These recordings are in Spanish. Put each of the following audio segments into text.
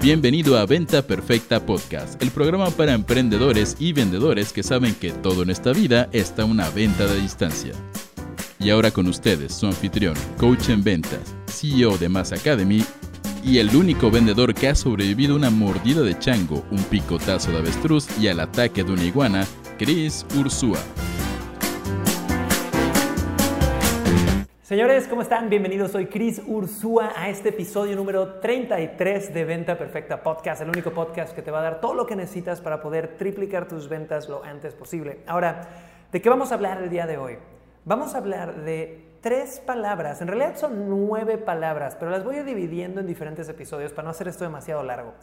Bienvenido a Venta Perfecta Podcast, el programa para emprendedores y vendedores que saben que todo en esta vida está una venta de distancia. Y ahora con ustedes, su anfitrión, coach en ventas, CEO de Mass Academy y el único vendedor que ha sobrevivido una mordida de chango, un picotazo de avestruz y al ataque de una iguana, Chris Ursúa. Señores, ¿cómo están? Bienvenidos. Soy Chris Ursúa a este episodio número 33 de Venta Perfecta Podcast, el único podcast que te va a dar todo lo que necesitas para poder triplicar tus ventas lo antes posible. Ahora, ¿de qué vamos a hablar el día de hoy? Vamos a hablar de tres palabras, en realidad son nueve palabras, pero las voy dividiendo en diferentes episodios para no hacer esto demasiado largo.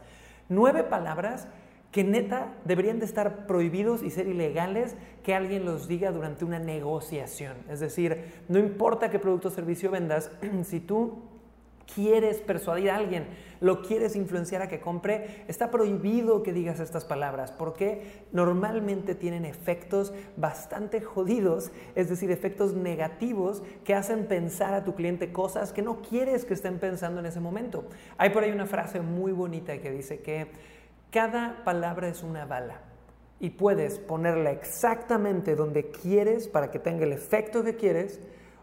Nueve palabras que neta deberían de estar prohibidos y ser ilegales que alguien los diga durante una negociación. Es decir, no importa qué producto o servicio vendas, si tú quieres persuadir a alguien, lo quieres influenciar a que compre, está prohibido que digas estas palabras porque normalmente tienen efectos bastante jodidos, es decir, efectos negativos que hacen pensar a tu cliente cosas que no quieres que estén pensando en ese momento. Hay por ahí una frase muy bonita que dice que cada palabra es una bala y puedes ponerla exactamente donde quieres para que tenga el efecto que quieres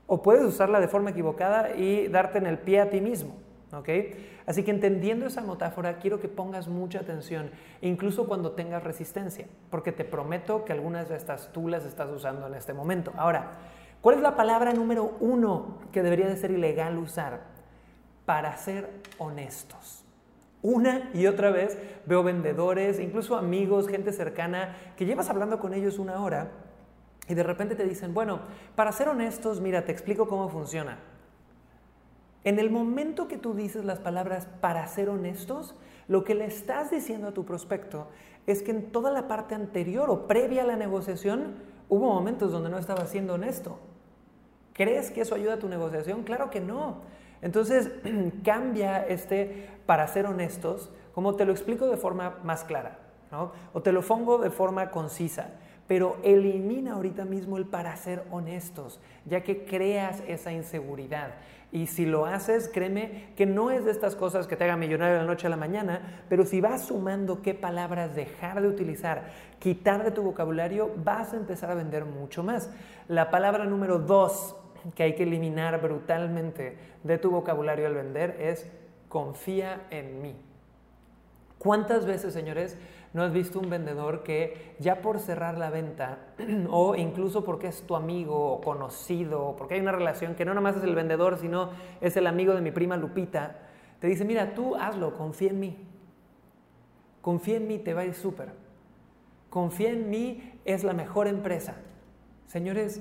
o puedes usarla de forma equivocada y darte en el pie a ti mismo. Así que entendiendo esa metáfora, quiero que pongas mucha atención, incluso cuando tengas resistencia, porque te prometo que algunas de estas tú las estás usando en este momento. Ahora, ¿cuál es la palabra número uno que debería de ser ilegal usar? Para ser honestos. Una y otra vez veo vendedores, incluso amigos, gente cercana, que llevas hablando con ellos una hora y de repente te dicen, bueno, para ser honestos, mira, te explico cómo funciona. En el momento que tú dices las palabras para ser honestos, lo que le estás diciendo a tu prospecto es que en toda la parte anterior o previa a la negociación hubo momentos donde no estaba siendo honesto. ¿Crees que eso ayuda a tu negociación? Claro que no. Entonces, cambia este, para ser honestos, como te lo explico de forma más clara, ¿no? o te lo pongo de forma concisa, pero elimina ahorita mismo el para ser honestos, ya que creas esa inseguridad. Y si lo haces, créeme que no es de estas cosas que te hagan millonario de la noche a la mañana, pero si vas sumando qué palabras dejar de utilizar, quitar de tu vocabulario, vas a empezar a vender mucho más. La palabra número dos que hay que eliminar brutalmente de tu vocabulario al vender es confía en mí. ¿Cuántas veces, señores, no has visto un vendedor que ya por cerrar la venta, o incluso porque es tu amigo o conocido, porque hay una relación que no nomás es el vendedor, sino es el amigo de mi prima Lupita, te dice, mira, tú hazlo, confía en mí. Confía en mí, te va a ir súper. Confía en mí, es la mejor empresa. Señores,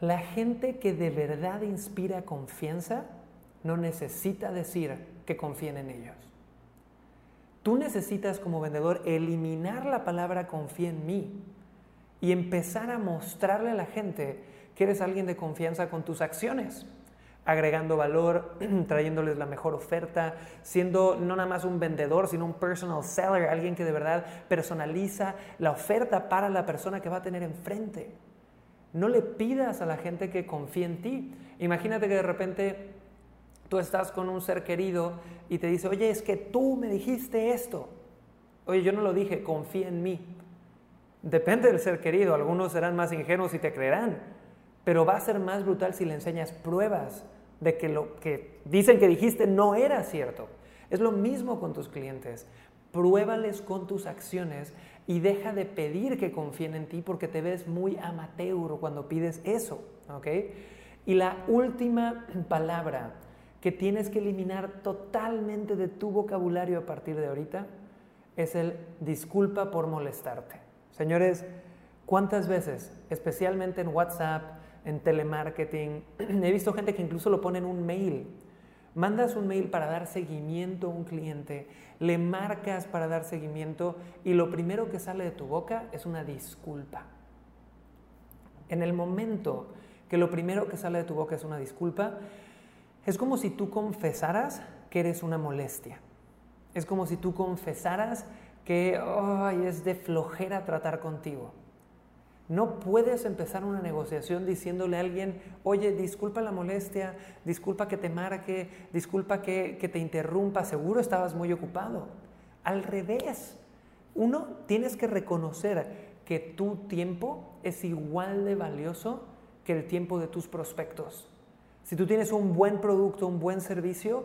la gente que de verdad inspira confianza no necesita decir que confíen en ellos. Tú necesitas como vendedor eliminar la palabra confía en mí y empezar a mostrarle a la gente que eres alguien de confianza con tus acciones, agregando valor, trayéndoles la mejor oferta, siendo no nada más un vendedor, sino un personal seller, alguien que de verdad personaliza la oferta para la persona que va a tener enfrente. No le pidas a la gente que confíe en ti. Imagínate que de repente tú estás con un ser querido y te dice, oye, es que tú me dijiste esto. Oye, yo no lo dije, confía en mí. Depende del ser querido, algunos serán más ingenuos y te creerán, pero va a ser más brutal si le enseñas pruebas de que lo que dicen que dijiste no era cierto. Es lo mismo con tus clientes. Pruébales con tus acciones y deja de pedir que confíen en ti porque te ves muy amateur cuando pides eso, ¿ok? Y la última palabra que tienes que eliminar totalmente de tu vocabulario a partir de ahorita es el disculpa por molestarte. Señores, ¿cuántas veces, especialmente en WhatsApp, en telemarketing, he visto gente que incluso lo pone en un mail? Mandas un mail para dar seguimiento a un cliente, le marcas para dar seguimiento y lo primero que sale de tu boca es una disculpa. En el momento que lo primero que sale de tu boca es una disculpa, es como si tú confesaras que eres una molestia. Es como si tú confesaras que es de flojera tratar contigo. No puedes empezar una negociación diciéndole a alguien, oye, disculpa la molestia, disculpa que te marque, disculpa que, que te interrumpa, seguro estabas muy ocupado. Al revés, uno, tienes que reconocer que tu tiempo es igual de valioso que el tiempo de tus prospectos. Si tú tienes un buen producto, un buen servicio,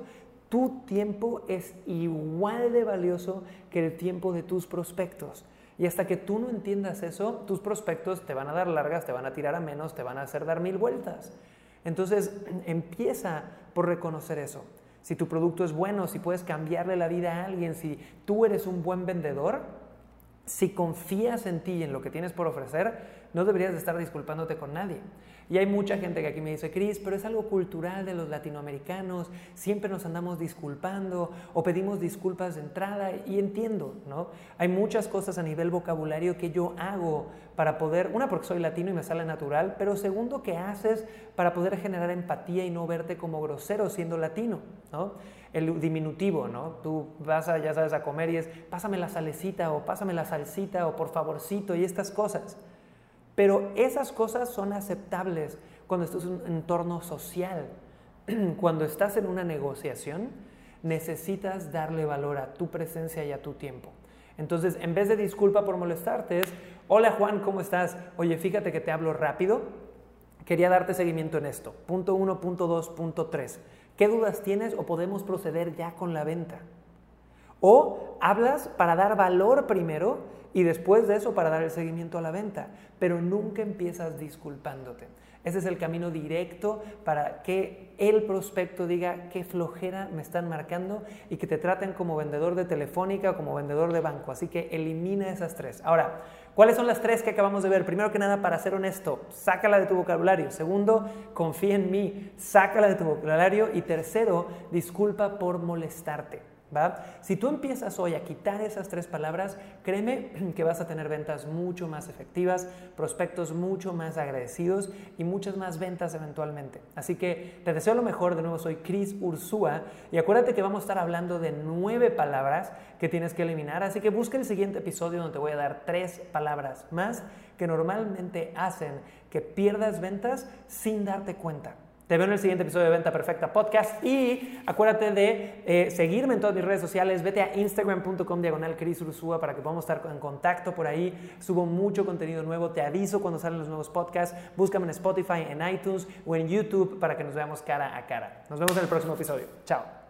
tu tiempo es igual de valioso que el tiempo de tus prospectos. Y hasta que tú no entiendas eso, tus prospectos te van a dar largas, te van a tirar a menos, te van a hacer dar mil vueltas. Entonces, empieza por reconocer eso. Si tu producto es bueno, si puedes cambiarle la vida a alguien, si tú eres un buen vendedor, si confías en ti y en lo que tienes por ofrecer, no deberías de estar disculpándote con nadie. Y hay mucha gente que aquí me dice, Cris, pero es algo cultural de los latinoamericanos, siempre nos andamos disculpando o pedimos disculpas de entrada y entiendo, ¿no? Hay muchas cosas a nivel vocabulario que yo hago para poder, una porque soy latino y me sale natural, pero segundo que haces para poder generar empatía y no verte como grosero siendo latino, ¿no? El diminutivo, ¿no? Tú vas a, ya sabes, a comer y es, pásame la salecita o pásame la salsita o por favorcito y estas cosas. Pero esas cosas son aceptables cuando estás en un entorno social. Cuando estás en una negociación, necesitas darle valor a tu presencia y a tu tiempo. Entonces, en vez de disculpa por molestarte, es, hola Juan, ¿cómo estás? Oye, fíjate que te hablo rápido. Quería darte seguimiento en esto. Punto 1, punto 2, punto 3. ¿Qué dudas tienes o podemos proceder ya con la venta? O hablas para dar valor primero y después de eso para dar el seguimiento a la venta, pero nunca empiezas disculpándote. Ese es el camino directo para que el prospecto diga qué flojera me están marcando y que te traten como vendedor de telefónica o como vendedor de banco. Así que elimina esas tres. Ahora, ¿cuáles son las tres que acabamos de ver? Primero que nada, para ser honesto, sácala de tu vocabulario. Segundo, confía en mí, sácala de tu vocabulario. Y tercero, disculpa por molestarte. Si tú empiezas hoy a quitar esas tres palabras, créeme que vas a tener ventas mucho más efectivas, prospectos mucho más agradecidos y muchas más ventas eventualmente. Así que te deseo lo mejor. De nuevo, soy Chris Ursúa y acuérdate que vamos a estar hablando de nueve palabras que tienes que eliminar. Así que busca el siguiente episodio donde te voy a dar tres palabras más que normalmente hacen que pierdas ventas sin darte cuenta. Te veo en el siguiente episodio de Venta Perfecta Podcast y acuérdate de eh, seguirme en todas mis redes sociales. Vete a instagram.com diagonal para que podamos estar en contacto por ahí. Subo mucho contenido nuevo. Te aviso cuando salen los nuevos podcasts. Búscame en Spotify, en iTunes o en YouTube para que nos veamos cara a cara. Nos vemos en el próximo episodio. Chao.